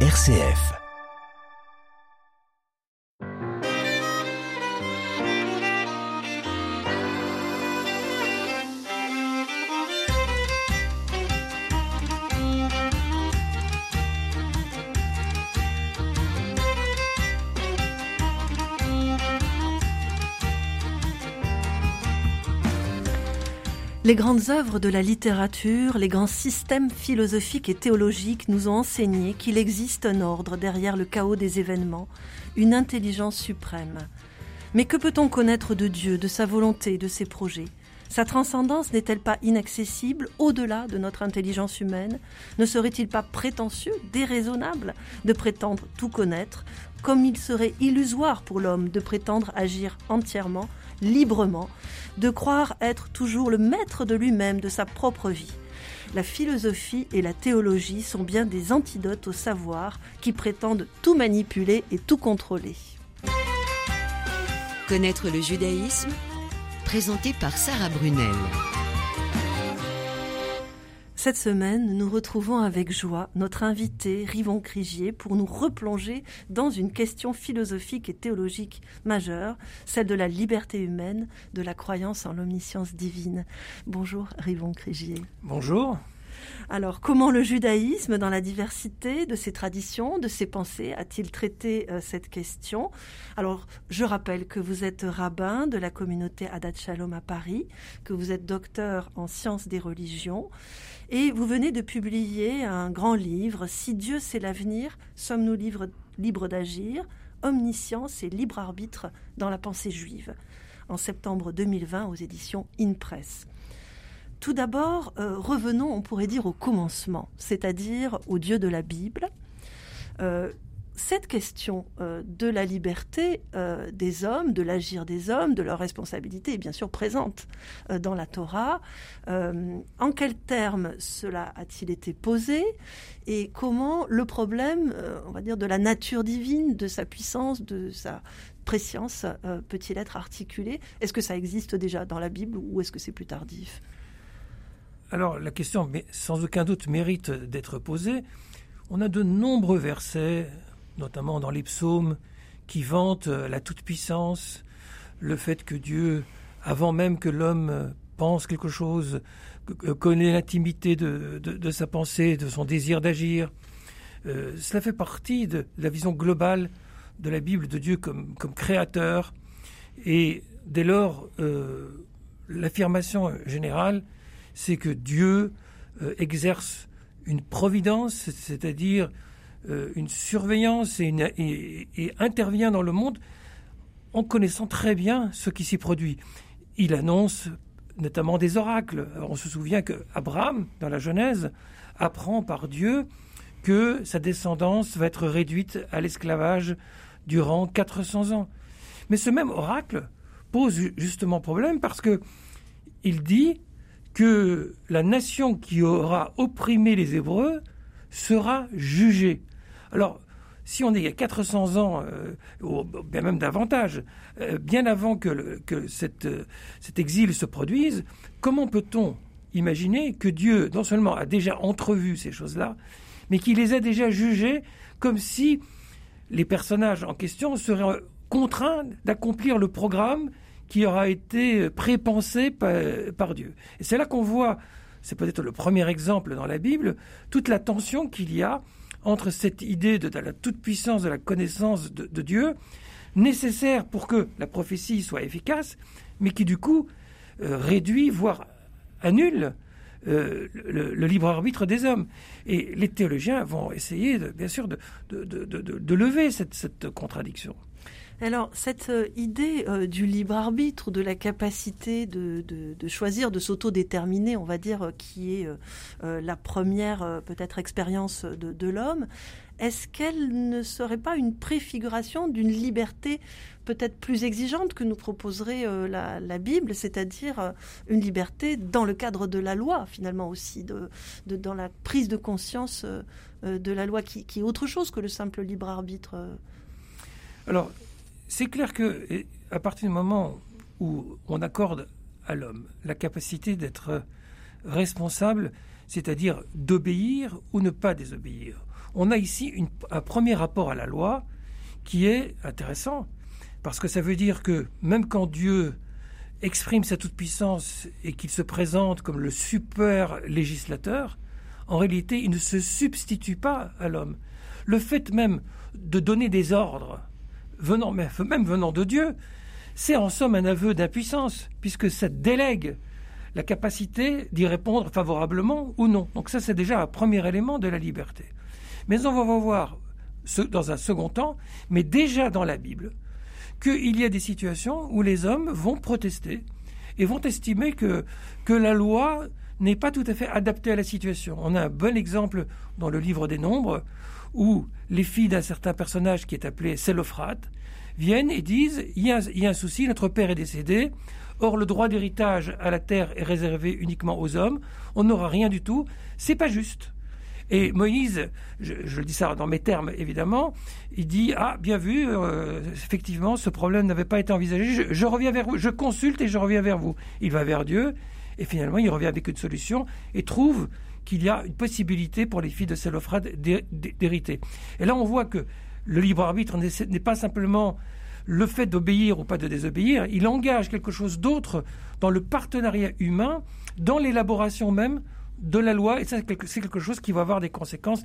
RCF. Les grandes œuvres de la littérature, les grands systèmes philosophiques et théologiques nous ont enseigné qu'il existe un ordre derrière le chaos des événements, une intelligence suprême. Mais que peut-on connaître de Dieu, de sa volonté, de ses projets? Sa transcendance n'est-elle pas inaccessible au-delà de notre intelligence humaine? Ne serait-il pas prétentieux, déraisonnable de prétendre tout connaître, comme il serait illusoire pour l'homme de prétendre agir entièrement librement, de croire être toujours le maître de lui-même, de sa propre vie. La philosophie et la théologie sont bien des antidotes au savoir qui prétendent tout manipuler et tout contrôler. Connaître le judaïsme Présenté par Sarah Brunel. Cette semaine, nous retrouvons avec joie notre invité Rivon Crigier pour nous replonger dans une question philosophique et théologique majeure, celle de la liberté humaine, de la croyance en l'omniscience divine. Bonjour Rivon Crigier. Bonjour. Alors, comment le judaïsme, dans la diversité de ses traditions, de ses pensées, a-t-il traité euh, cette question? Alors, je rappelle que vous êtes rabbin de la communauté Adat Shalom à Paris, que vous êtes docteur en sciences des religions, et vous venez de publier un grand livre, Si Dieu c'est l'avenir, sommes-nous libres, d'agir Omniscience et libre arbitre dans la pensée juive, en septembre 2020 aux éditions InPress. Tout d'abord, euh, revenons, on pourrait dire, au commencement, c'est-à-dire au Dieu de la Bible. Euh, cette question euh, de la liberté des hommes, de l'agir des hommes, de leur responsabilité est bien sûr présente dans la Torah. en quels termes cela a-t-il été posé et comment le problème, on va dire, de la nature divine, de sa puissance, de sa préscience peut-il être articulé? Est-ce que ça existe déjà dans la Bible ou est-ce que c'est plus tardif? Alors la question, sans aucun doute, mérite d'être posée. On a de nombreux versets, notamment dans les psaumes, qui vantent la toute-puissance, le fait que Dieu, avant même que l'homme pense quelque chose, connaît l'intimité de, sa pensée, de son désir d'agir. Euh, cela fait partie de la vision globale de la Bible de Dieu comme, créateur. Et dès lors, euh, l'affirmation générale c'est que Dieu euh, exerce une providence, c'est-à-dire euh, une surveillance et, intervient dans le monde en connaissant très bien ce qui s'y produit. Il annonce notamment des oracles. On se souvient que Abraham, dans la Genèse, apprend par Dieu que sa descendance va être réduite à l'esclavage durant 400 ans. Mais ce même oracle pose justement problème parce que il dit que la nation qui aura opprimé les Hébreux sera jugée. Alors, si on est a 400 ans, euh, ou bien même davantage, euh, bien avant que, que cette, cet exil se produise, comment peut-on imaginer que Dieu, non seulement a déjà entrevu ces choses-là, mais qu'il les a déjà jugées comme si les personnages en question seraient contraints d'accomplir le programme qui aura été prépensé par, par Dieu. Et c'est là qu'on voit, c'est peut-être le premier exemple dans la Bible, toute la tension qu'il y a entre cette idée de, la toute-puissance de la connaissance de, Dieu, nécessaire pour que la prophétie soit efficace, mais qui du coup euh, réduit, voire annule euh, le, libre arbitre des hommes. Et les théologiens vont essayer, bien sûr, de, lever cette contradiction. Alors, cette euh, idée euh, du libre arbitre, de la capacité de, choisir, de s'autodéterminer, on va dire, euh, qui est la première peut-être expérience de, l'homme, est-ce qu'elle ne serait pas une préfiguration d'une liberté peut-être plus exigeante que nous proposerait la, Bible, c'est-à-dire une liberté dans le cadre de la loi, finalement aussi, de, dans la prise de conscience de la loi, qui, est autre chose que le simple libre arbitre c'est clair que à partir du moment où on accorde à l'homme la capacité d'être responsable, c'est-à-dire d'obéir ou ne pas désobéir. On a ici un premier rapport à la loi qui est intéressant, parce que ça veut dire que même quand Dieu exprime sa toute-puissance et qu'il se présente comme le super législateur, en réalité, il ne se substitue pas à l'homme. Le fait même de donner des ordres, venant, même venant de Dieu, c'est en somme un aveu d'impuissance, puisque ça délègue la capacité d'y répondre favorablement ou non. Donc ça, c'est déjà un premier élément de la liberté. Mais on va voir dans un second temps, mais déjà dans la Bible, qu'il y a des situations où les hommes vont protester et vont estimer que, que la loi n'est pas tout à fait adaptée à la situation. On a un bon exemple dans le livre des Nombres où les filles d'un certain personnage qui est appelé Sélophrate viennent et disent il y, a, un souci, notre père est décédé, or le droit d'héritage à la terre est réservé uniquement aux hommes, on n'aura rien du tout, c'est pas juste. Et Moïse, je, le dis ça dans mes termes évidemment, il dit ah bien vu, euh, effectivement ce problème n'avait pas été envisagé. Je, reviens vers vous, je consulte et je reviens vers vous. Il va vers Dieu et finalement il revient avec une solution et trouve qu'il y a une possibilité pour les filles de Sélophrade d'hériter. Et là on voit que le libre arbitre n'est pas simplement le fait d'obéir ou pas de désobéir, il engage quelque chose d'autre dans le partenariat humain, dans l'élaboration même de la loi, et c'est quelque chose qui va avoir des conséquences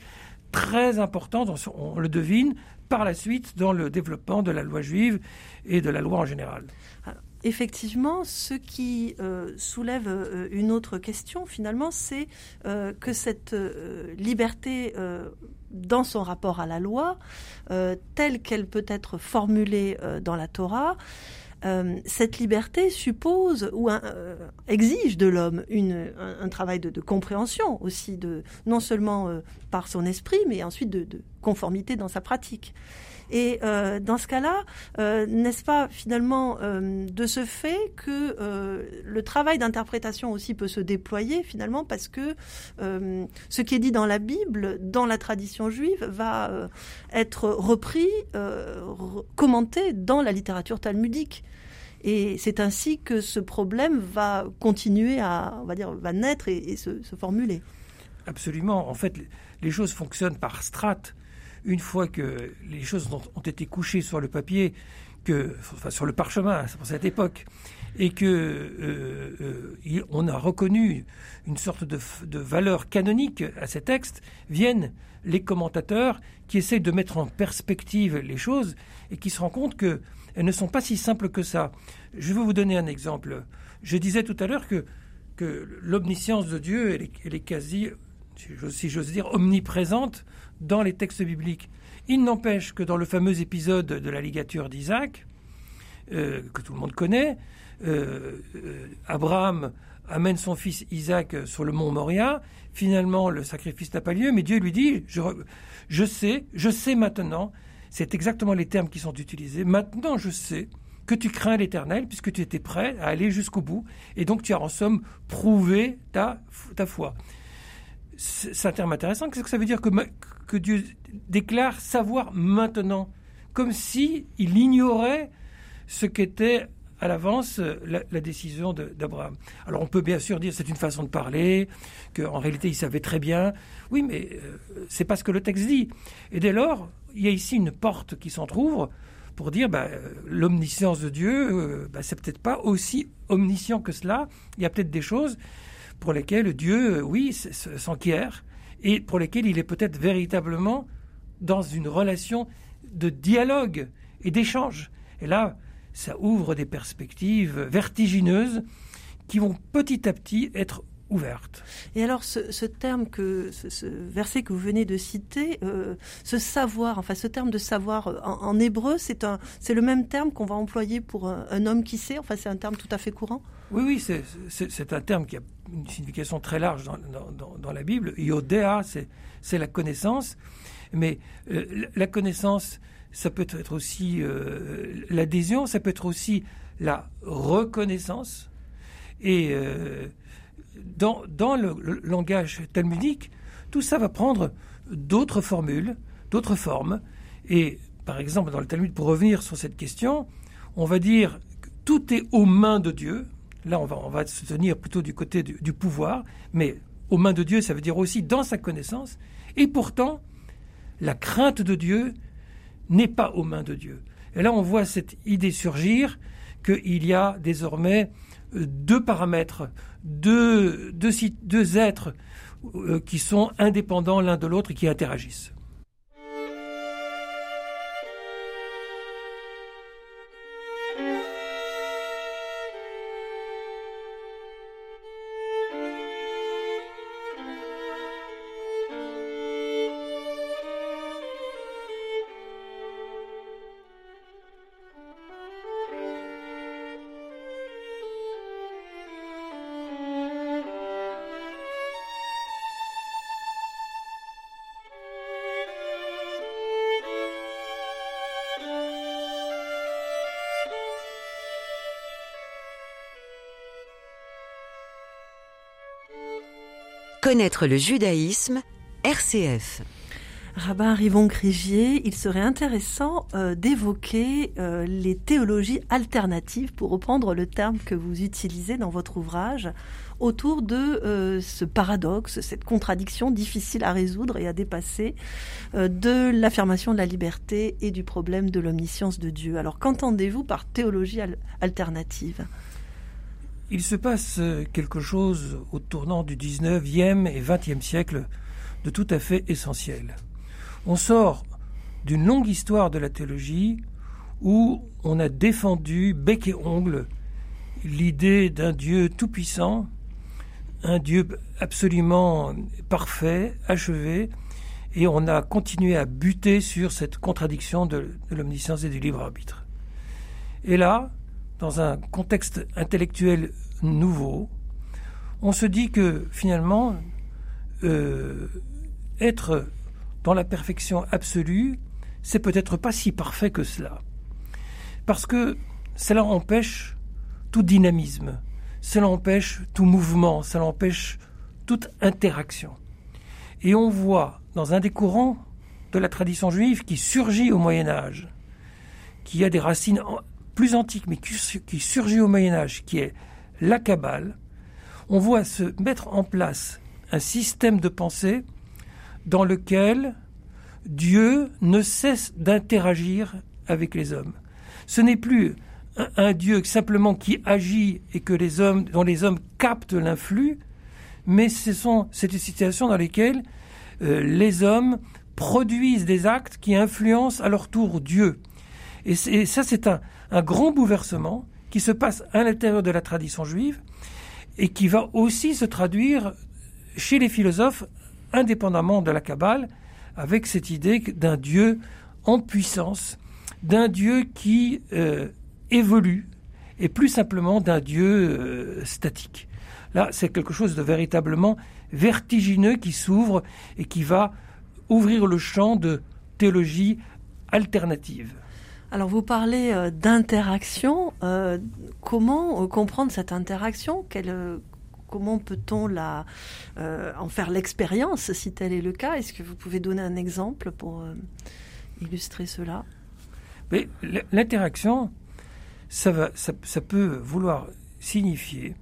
très importantes, on le devine, par la suite dans le développement de la loi juive et de la loi en général. Effectivement, ce qui euh, soulève euh, une autre question, finalement, c'est euh, que cette liberté dans son rapport à la loi, telle qu'elle peut être formulée dans la Torah, cette liberté suppose ou exige de l'homme un, travail de, compréhension aussi, non seulement par son esprit, mais ensuite de, conformité dans sa pratique. Et dans ce cas-là, n'est-ce pas finalement de ce fait que le travail d'interprétation aussi peut se déployer finalement parce que ce qui est dit dans la Bible, dans la tradition juive, va être repris, commenté dans la littérature talmudique. Et c'est ainsi que ce problème va continuer à, on va dire, va naître et, se, formuler. Absolument. En fait, les choses fonctionnent par strates. Une fois que les choses ont, été couchées sur le papier, que, sur le parchemin, pour cette époque, et que euh, euh, on a reconnu une sorte de, valeur canonique à ces textes, viennent les commentateurs qui essayent de mettre en perspective les choses et qui se rendent compte que elles ne sont pas si simples que ça. Je vais vous donner un exemple. Je disais tout à l'heure que l'omniscience de Dieu, elle est, quasi, si j'ose dire, omniprésente dans les textes bibliques. Il n'empêche que dans le fameux épisode de la ligature d'Isaac, euh, que tout le monde connaît, euh, euh, Abraham amène son fils Isaac sur le mont Moria. Finalement, le sacrifice n'a pas lieu, mais Dieu lui dit, je, sais, je sais maintenant c'est exactement les termes qui sont utilisés. Maintenant, je sais que tu crains l'Éternel puisque tu étais prêt à aller jusqu'au bout et donc tu as en somme prouvé ta, ta foi. C'est un terme intéressant. Qu'est-ce que ça veut dire que, que Dieu déclare savoir maintenant Comme si il ignorait ce qu'était à l'avance la, décision d'Abraham. Alors on peut bien sûr dire c'est une façon de parler, qu'en réalité il savait très bien. Oui, mais euh, c'est pas ce que le texte dit. Et dès lors, il y a ici une porte qui s'entr'ouvre pour dire bah, l'omniscience de Dieu, euh, bah, c'est peut-être pas aussi omniscient que cela. Il y a peut-être des choses pour lesquelles Dieu, euh, oui, s'enquiert et pour lesquelles il est peut-être véritablement dans une relation de dialogue et d'échange. Et là, ça ouvre des perspectives vertigineuses qui vont petit à petit être ouverte. Et alors, ce, terme que, ce, verset que vous venez de citer, euh, ce savoir, enfin, ce terme de savoir euh, en, hébreu, c'est un, c'est le même terme qu'on va employer pour un, homme qui sait. Enfin, c'est un terme tout à fait courant. Oui, oui, c'est, c'est, un terme qui a une signification très large dans, dans, dans la Bible. Yodéa, c'est, c'est la connaissance, mais euh, la connaissance, ça peut être aussi l'adhésion, ça peut être aussi la reconnaissance. Et dans, le, langage talmudique, tout ça va prendre d'autres formules, d'autres formes. Et par exemple, dans le Talmud, pour revenir sur cette question, on va dire que tout est aux mains de Dieu. Là, on va, se tenir plutôt du côté du, pouvoir, mais aux mains de Dieu, ça veut dire aussi dans sa connaissance. Et pourtant, la crainte de Dieu n'est pas aux mains de Dieu. Et là, on voit cette idée surgir qu'il y a désormais deux paramètres, deux, deux, êtres euh, qui sont indépendants l'un de l'autre et qui interagissent. Connaître le judaïsme, RCF. Rabbin Rivon Grigier, il serait intéressant euh, d'évoquer euh, les théologies alternatives, pour reprendre le terme que vous utilisez dans votre ouvrage, autour de euh, ce paradoxe, cette contradiction difficile à résoudre et à dépasser de l'affirmation de la liberté et du problème de l'omniscience de Dieu. Alors qu'entendez-vous par théologie alternative? Il se passe euh, quelque chose au tournant du 19e et 20e siècle de tout à fait essentiel. On sort d'une longue histoire de la théologie où on a défendu bec et ongle l'idée d'un Dieu tout-puissant, un Dieu absolument parfait, achevé, et on a continué à buter sur cette contradiction de, de l'omniscience et du libre arbitre. Et là, dans un contexte intellectuel nouveau, on se dit que finalement, euh, être dans la perfection absolue, c'est peut-être pas si parfait que cela. Parce que cela empêche tout dynamisme, cela empêche tout mouvement, cela empêche toute interaction. Et on voit dans un des courants de la tradition juive qui surgit au Moyen Âge, qui a des racines plus antique, mais qui, surgit au Moyen Âge, qui est la Kabbale, on voit se mettre en place un système de pensée dans lequel Dieu ne cesse d'interagir avec les hommes. Ce n'est plus un, Dieu simplement qui agit et que les hommes, dont les hommes captent l'influx, mais ce sont situation dans lesquelles euh, les hommes produisent des actes qui influencent à leur tour Dieu. Et, ça, c'est un, grand bouleversement qui se passe à l'intérieur de la tradition juive et qui va aussi se traduire chez les philosophes, indépendamment de la Kabbale, avec cette idée d'un Dieu en puissance, d'un Dieu qui euh, évolue, et plus simplement d'un Dieu euh, statique. Là, c'est quelque chose de véritablement vertigineux qui s'ouvre et qui va ouvrir le champ de théologie alternative. Alors vous parlez euh, d'interaction. Euh, comment euh, comprendre cette interaction? Comment peut-on la, en faire l'expérience si tel est le cas? Est-ce que vous pouvez donner un exemple pour illustrer cela? Mais l'interaction, ça, ça, peut vouloir signifier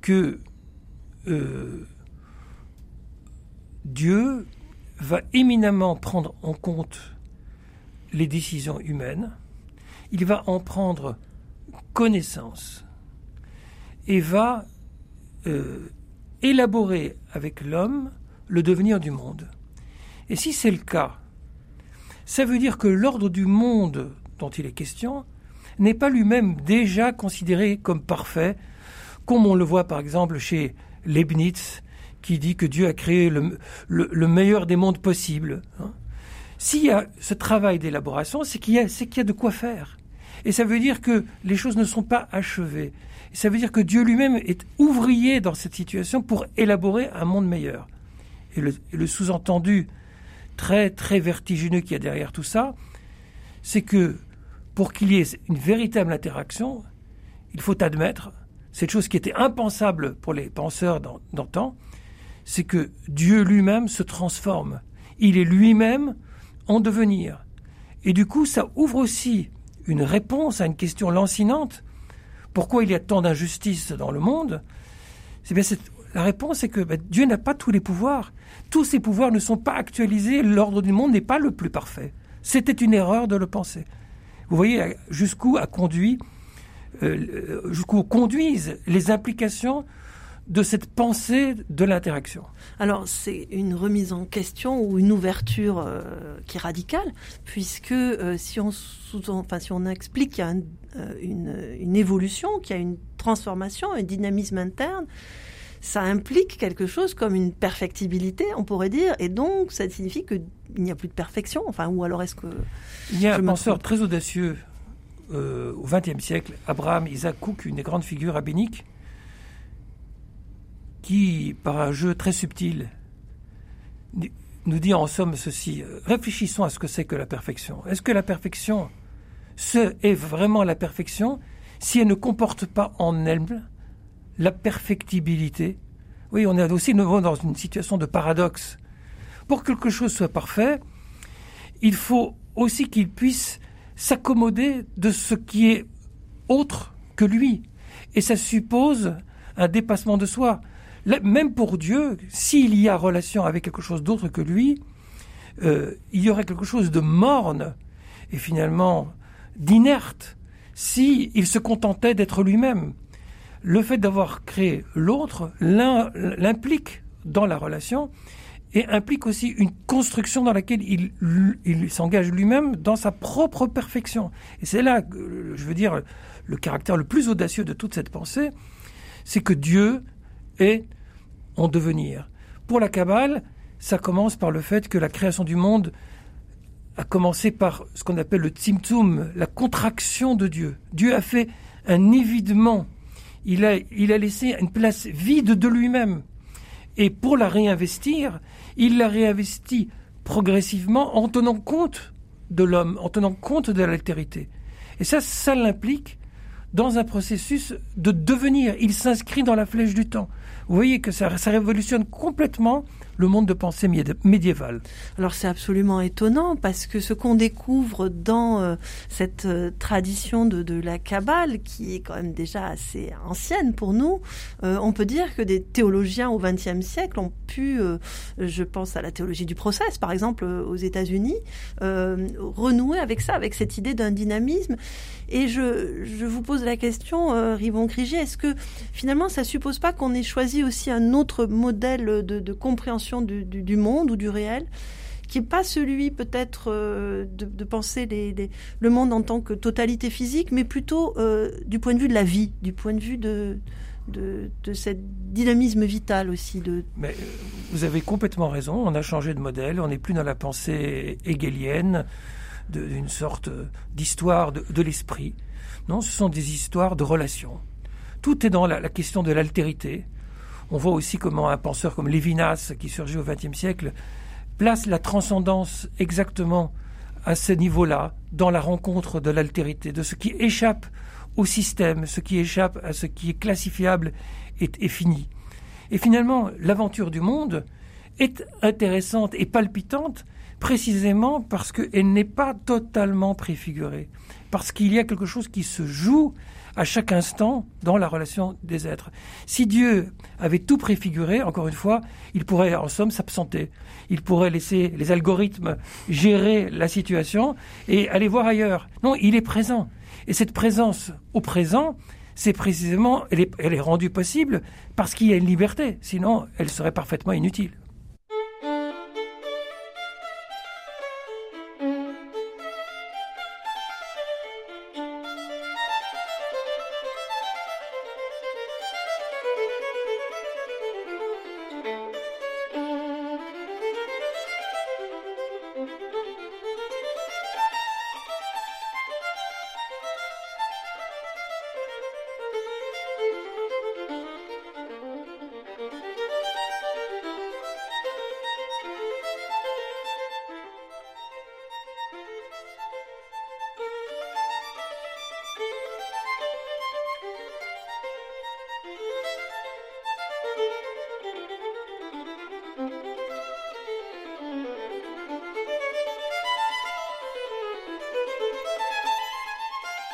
que Dieu va éminemment prendre en compte les décisions humaines, il va en prendre connaissance et va euh, élaborer avec l'homme le devenir du monde. Et si c'est le cas, ça veut dire que l'ordre du monde dont il est question n'est pas lui-même déjà considéré comme parfait, comme on le voit par exemple chez Leibniz, qui dit que Dieu a créé le, meilleur des mondes possibles. Hein. S'il y a ce travail d'élaboration, c'est qu'il y, a de quoi faire. Et ça veut dire que les choses ne sont pas achevées. Et ça veut dire que Dieu lui-même est ouvrier dans cette situation pour élaborer un monde meilleur. Et le, sous-entendu très, très vertigineux qu'il y a derrière tout ça, c'est que pour qu'il y ait une véritable interaction, il faut admettre cette chose qui était impensable pour les penseurs d'antan, c'est que Dieu lui-même se transforme. Il est lui-même en devenir. Et du coup, ça ouvre aussi une réponse à une question lancinante. Pourquoi il y a tant d'injustice dans le monde? C'est bien La réponse est que ben, Dieu n'a pas tous les pouvoirs. Tous ces pouvoirs ne sont pas actualisés. L'ordre du monde n'est pas le plus parfait. C'était une erreur de le penser. Vous voyez jusqu'où a conduit, euh, jusqu'où conduisent les implications de cette pensée de l'interaction. Alors c'est une remise en question ou une ouverture euh, qui est radicale, puisque euh, si, on enfin, si on explique qu'il y a une, une, évolution, qu'il y a une transformation, un dynamisme interne, ça implique quelque chose comme une perfectibilité, on pourrait dire, et donc ça signifie qu'il n'y a plus de perfection. Enfin, ou alors est-ce que il y a un penseur très audacieux euh, au XXe siècle, Abraham Isaac Cook, une des grandes figures rabbiniques, qui, par un jeu très subtil, nous dit en somme ceci réfléchissons à ce que c'est que la perfection. Est-ce que la perfection, ce est vraiment la perfection? Si elle ne comporte pas en elle la perfectibilité. Oui, on est aussi dans une situation de paradoxe. Pour que quelque chose soit parfait, il faut aussi qu'il puisse s'accommoder de ce qui est autre que lui. Et ça suppose un dépassement de soi. Même pour Dieu, s'il y a relation avec quelque chose d'autre que lui, euh, il y aurait quelque chose de morne et finalement d'inerte s'il il se contentait d'être lui-même le fait d'avoir créé l'autre l'implique dans la relation et implique aussi une construction dans laquelle il s'engage lui-même dans sa propre perfection. Et c'est là, je veux dire, le caractère le plus audacieux de toute cette pensée, c'est que Dieu est en devenir. Pour la Kabbale, ça commence par le fait que la création du monde a commencé par ce qu'on appelle le tzimtzum, la contraction de Dieu. Dieu a fait un évidement il a, il a laissé une place vide de lui-même. Et pour la réinvestir, il l'a réinvesti progressivement en tenant compte de l'homme, en tenant compte de l'altérité. Et ça, ça l'implique dans un processus de devenir. Il s'inscrit dans la flèche du temps. Vous voyez que ça, ça révolutionne complètement le monde de pensée médiéval. Alors c'est absolument étonnant parce que ce qu'on découvre dans euh, cette euh, tradition de, la Kabbale, qui est quand même déjà assez ancienne pour nous, euh, on peut dire que des théologiens au XXe siècle ont pu, je pense à la théologie du process par exemple aux États-Unis, renouer avec ça, avec cette idée d'un dynamisme. Et je, je, vous pose la question, Rivon Crigier, est-ce que finalement ça suppose pas qu'on ait choisi aussi un autre modèle de compréhension du, monde ou du réel qui n'est pas celui peut-être euh, de, penser le monde en tant que totalité physique, mais plutôt euh, du point de vue de la vie, du point de vue de, de, ce dynamisme vital aussi. De... Mais euh, vous avez complètement raison, on a changé de modèle, on n'est plus dans la pensée hegelienne, d'une sorte d'histoire de, l'esprit. Non, ce sont des histoires de relations. Tout est dans la question de l'altérité, on voit aussi comment un penseur comme Lévinas, qui surgit au XXe siècle, place la transcendance exactement à ce niveau-là, dans la rencontre de l'altérité, de ce qui échappe au système, ce qui échappe à ce qui est classifiable est fini. Et finalement, l'aventure du monde est intéressante et palpitante précisément parce qu'elle n'est pas totalement préfigurée, parce qu'il y a quelque chose qui se joue à chaque instant dans la relation des êtres. Si Dieu avait tout préfiguré, encore une fois, il pourrait en somme s'absenter. Il pourrait laisser les algorithmes gérer la situation et aller voir ailleurs. Non, il est présent. Et cette présence au présent, c'est précisément, elle est, rendue possible parce qu'il y a une liberté. Sinon, elle serait parfaitement inutile.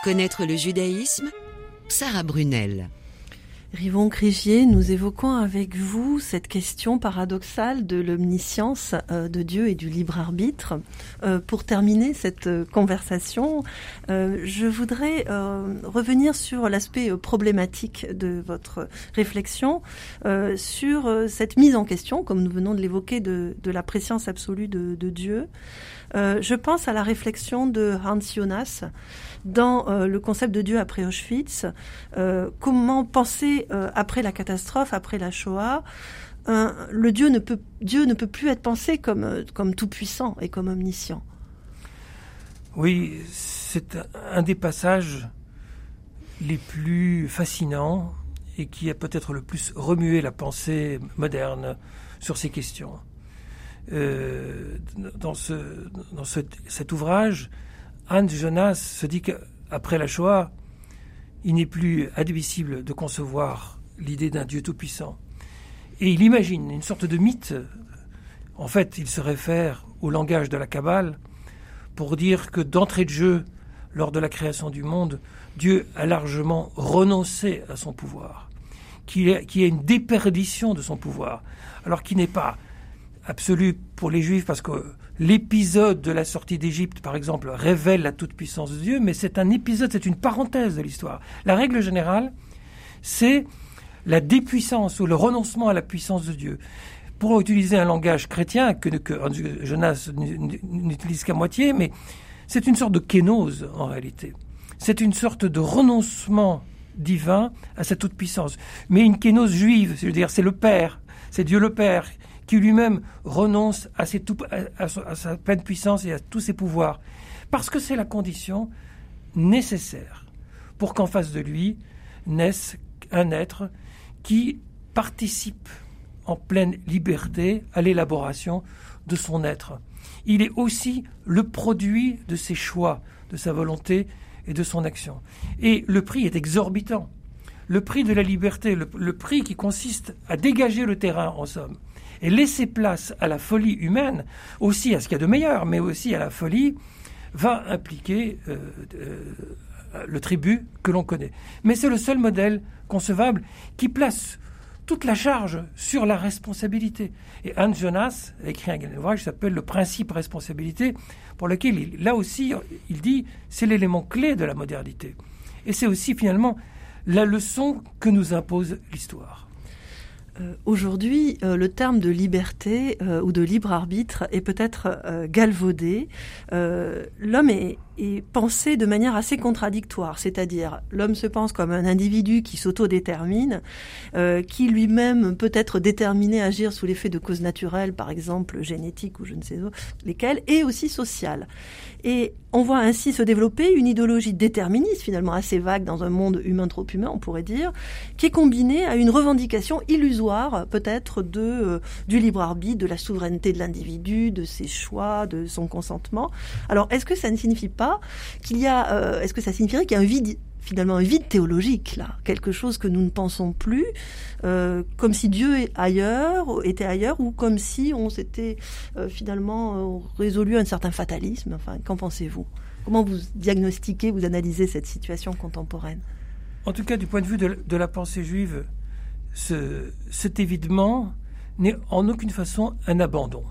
Connaître le judaïsme Sarah Brunel. Rivon Crigier, nous évoquons avec vous cette question paradoxale de l'omniscience euh, de Dieu et du libre arbitre. Euh, pour terminer cette euh, conversation, je voudrais revenir sur l'aspect problématique de votre réflexion, sur cette mise en question, comme nous venons de l'évoquer, de, la préscience absolue de, de Dieu. Je pense à la réflexion de Hans Jonas dans euh, le concept de Dieu après Auschwitz, euh, comment penser euh, après la catastrophe, après la Shoah, le Dieu ne peut Dieu ne peut plus être pensé comme comme tout puissant et comme omniscient. Oui, c'est un des passages les plus fascinants et qui a peut-être le plus remué la pensée moderne sur ces questions. Dans ce, dans cet ouvrage, Hans Jonas se dit qu'après la Shoah, il n'est plus admissible de concevoir l'idée d'un Dieu tout-puissant. Et il imagine une sorte de mythe. En fait, il se réfère au langage de la Kabbale pour dire que d'entrée de jeu, lors de la création du monde, Dieu a largement renoncé à son pouvoir, qu'il y a une déperdition de son pouvoir, alors qu'il n'est pas absolu pour les Juifs parce que l'épisode de la sortie d'Égypte, par exemple, révèle la toute-puissance de Dieu, mais c'est un épisode, c'est une parenthèse de l'histoire. La règle générale, c'est la dépuissance ou le renoncement à la puissance de Dieu. Pour utiliser un langage chrétien que, Jonas n'utilise qu'à moitié, mais c'est une sorte de kénose en réalité. C'est une sorte de renoncement divin à sa toute-puissance. Mais une kénose juive, c'est-à-dire c'est le Père, c'est Dieu le Père qui lui-même renonce à, sa pleine puissance et à tous ses pouvoirs, parce que c'est la condition nécessaire pour qu'en face de lui naisse un être qui participe en pleine liberté à l'élaboration de son être. Il est aussi le produit de ses choix, de sa volonté et de son action. Et le prix est exorbitant. Le prix de la liberté, le, le prix qui consiste à dégager le terrain, en somme, et laisser place à la folie humaine, aussi à ce qu'il y a de meilleur, mais aussi à la folie, va impliquer euh, euh, le tribut que l'on connaît. Mais c'est le seul modèle concevable qui place toute la charge sur la responsabilité. Et Hans Jonas a écrit un ouvrage qui s'appelle Le principe responsabilité, pour lequel, là aussi, il dit c'est l'élément clé de la modernité. Et c'est aussi finalement la leçon que nous impose l'histoire. Euh, aujourd'hui, euh, le terme de liberté euh, ou de libre arbitre est peut-être galvaudé. L'homme est, est, pensé de manière assez contradictoire, c'est-à-dire l'homme se pense comme un individu qui s'autodétermine, qui lui-même peut être déterminé à agir sous l'effet de causes naturelles, par exemple génétiques ou je ne sais lesquelles, et aussi sociales. Et on voit ainsi se développer une idéologie déterministe, finalement assez vague dans un monde humain trop humain, on pourrait dire, qui est combinée à une revendication illusoire, peut-être, de euh, du libre arbitre, de la souveraineté de l'individu, de ses choix, de son consentement. Alors, est-ce que ça ne signifie pas qu'il y a, euh, est-ce que ça signifierait qu'il y a un vide finalement un vide théologique là, quelque chose que nous ne pensons plus, euh, comme si Dieu est ailleurs, était ailleurs, ou comme si on s'était euh, finalement résolu un certain fatalisme. Enfin, qu'en pensez-vous? Comment vous diagnostiquez, vous analysez cette situation contemporaine? En tout cas, du point de vue de, la pensée juive, ce, cet évidement n'est en aucune façon un abandon.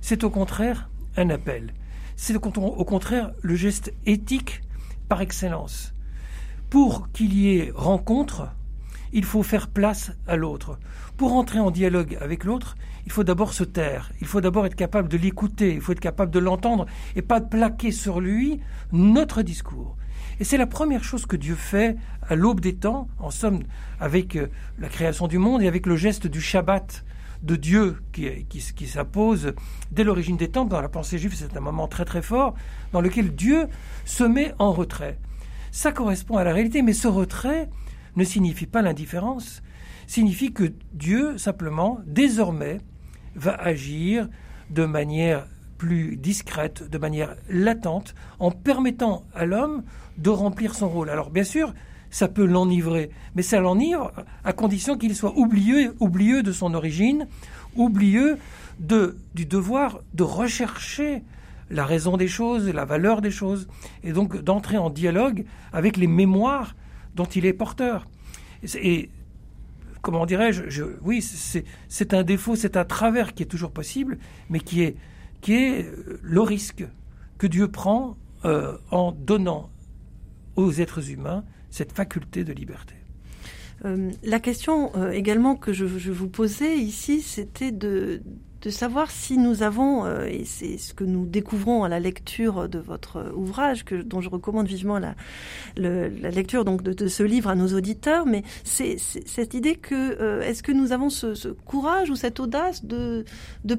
C'est au contraire un appel. C'est au contraire le geste éthique par excellence pour qu'il y ait rencontre, il faut faire place à l'autre. Pour entrer en dialogue avec l'autre, il faut d'abord se taire, il faut d'abord être capable de l'écouter, il faut être capable de l'entendre et pas plaquer sur lui notre discours. Et c'est la première chose que Dieu fait à l'aube des temps, en somme, avec euh, la création du monde et avec le geste du Shabbat de Dieu qui, s'impose dès l'origine des temps. Dans la pensée juive, c'est un moment très très fort dans lequel Dieu se met en retrait ça correspond à la réalité. Mais ce retrait ne signifie pas l'indifférence, signifie que Dieu, simplement, désormais, va agir de manière plus discrète, de manière latente, en permettant à l'homme de remplir son rôle. Alors bien sûr, ça peut l'enivrer, mais ça l'enivre à condition qu'il soit oublieux, de son origine, oublieux de, du devoir de rechercher la raison des choses, la valeur des choses, et donc d'entrer en dialogue avec les mémoires dont il est porteur. Et comment dirais-je, oui, c'est un défaut, c'est un travers qui est toujours possible, mais qui est, qui est euh, le risque que Dieu prend euh, en donnant aux êtres humains cette faculté de liberté. Euh, la question également que je, vous posais ici, c'était de, savoir si nous avons, euh, et c'est ce que nous découvrons à la lecture de votre ouvrage, que, dont je recommande vivement la, lecture donc de, ce livre à nos auditeurs, mais c'est cette idée que euh, est-ce que nous avons ce, courage ou cette audace de,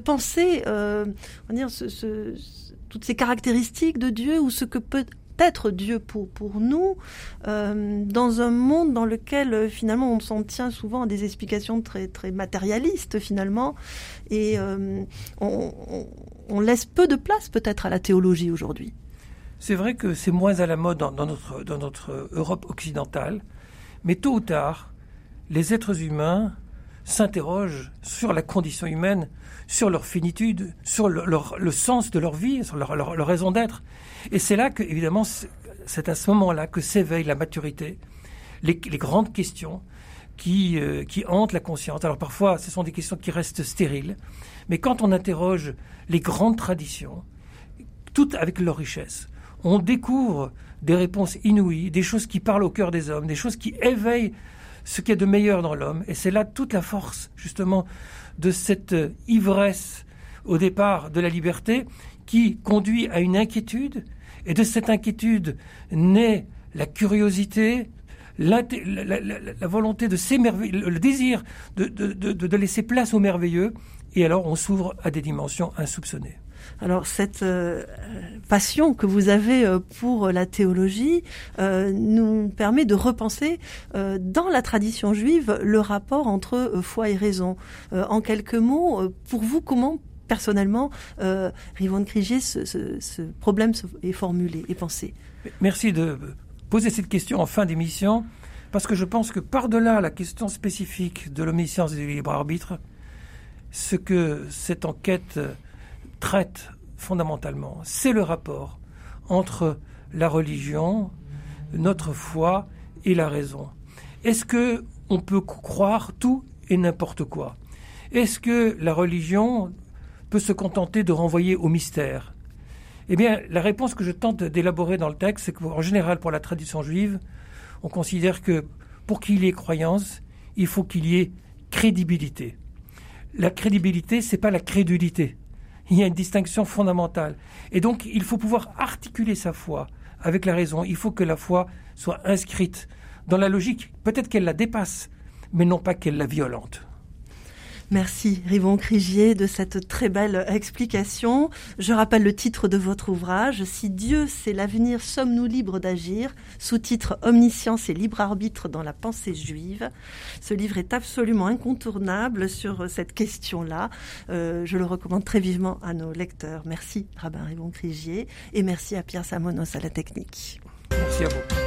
penser, euh, on va dire, ce, toutes ces caractéristiques de Dieu ou ce que peut être Dieu pour, pour nous, euh, dans un monde dans lequel euh, finalement on s'en tient souvent à des explications très, très matérialistes finalement, et euh, on, laisse peu de place peut-être à la théologie aujourd'hui. C'est vrai que c'est moins à la mode dans, notre, dans notre Europe occidentale, mais tôt ou tard, les êtres humains s'interrogent sur la condition humaine, sur leur finitude, sur le, sens de leur vie, sur leur raison d'être. Et c'est là que, évidemment, c'est à ce moment-là que s'éveille la maturité, les, grandes questions qui, euh, qui hantent la conscience. Alors parfois, ce sont des questions qui restent stériles, mais quand on interroge les grandes traditions, toutes avec leur richesse, on découvre des réponses inouïes, des choses qui parlent au cœur des hommes, des choses qui éveillent ce qu'il y a de meilleur dans l'homme. Et c'est là toute la force, justement, de cette ivresse au départ de la liberté qui conduit à une inquiétude et de cette inquiétude naît la curiosité, la, volonté de s'émerveiller, le désir de, laisser place au merveilleux, et alors on s'ouvre à des dimensions insoupçonnées. Alors cette euh, passion que vous avez euh, pour la théologie euh, nous permet de repenser dans la tradition juive le rapport entre foi et raison. en quelques mots, pour vous, comment personnellement, euh, Rivon Crigier, ce, ce, problème est formulé et pensé Merci de poser cette question en fin d'émission, parce que je pense que par-delà la question spécifique de l'omniscience et du libre arbitre, ce que cette enquête traite fondamentalement, c'est le rapport entre la religion, notre foi et la raison. Est-ce que on peut croire tout et n'importe quoi? Est-ce que la religion peut se contenter de renvoyer au mystère Eh bien, la réponse que je tente d'élaborer dans le texte, c'est qu'en général, pour la tradition juive, on considère que pour qu'il y ait croyance, il faut qu'il y ait crédibilité. La crédibilité, c'est pas la crédulité. Il y a une distinction fondamentale. Et donc, il faut pouvoir articuler sa foi avec la raison. Il faut que la foi soit inscrite dans la logique. Peut-être qu'elle la dépasse, mais non pas qu'elle la violente. Merci Rivon Crigier de cette très belle explication. Je rappelle le titre de votre ouvrage, Si Dieu c'est l'avenir, sommes-nous libres d'agir? Sous-titre Omniscience et libre arbitre dans la pensée juive. Ce livre est absolument incontournable sur cette question-là. Euh, je le recommande très vivement à nos lecteurs. Merci Rabbin Rivon Crigier et merci à Pierre Samonos à la technique. Merci à vous.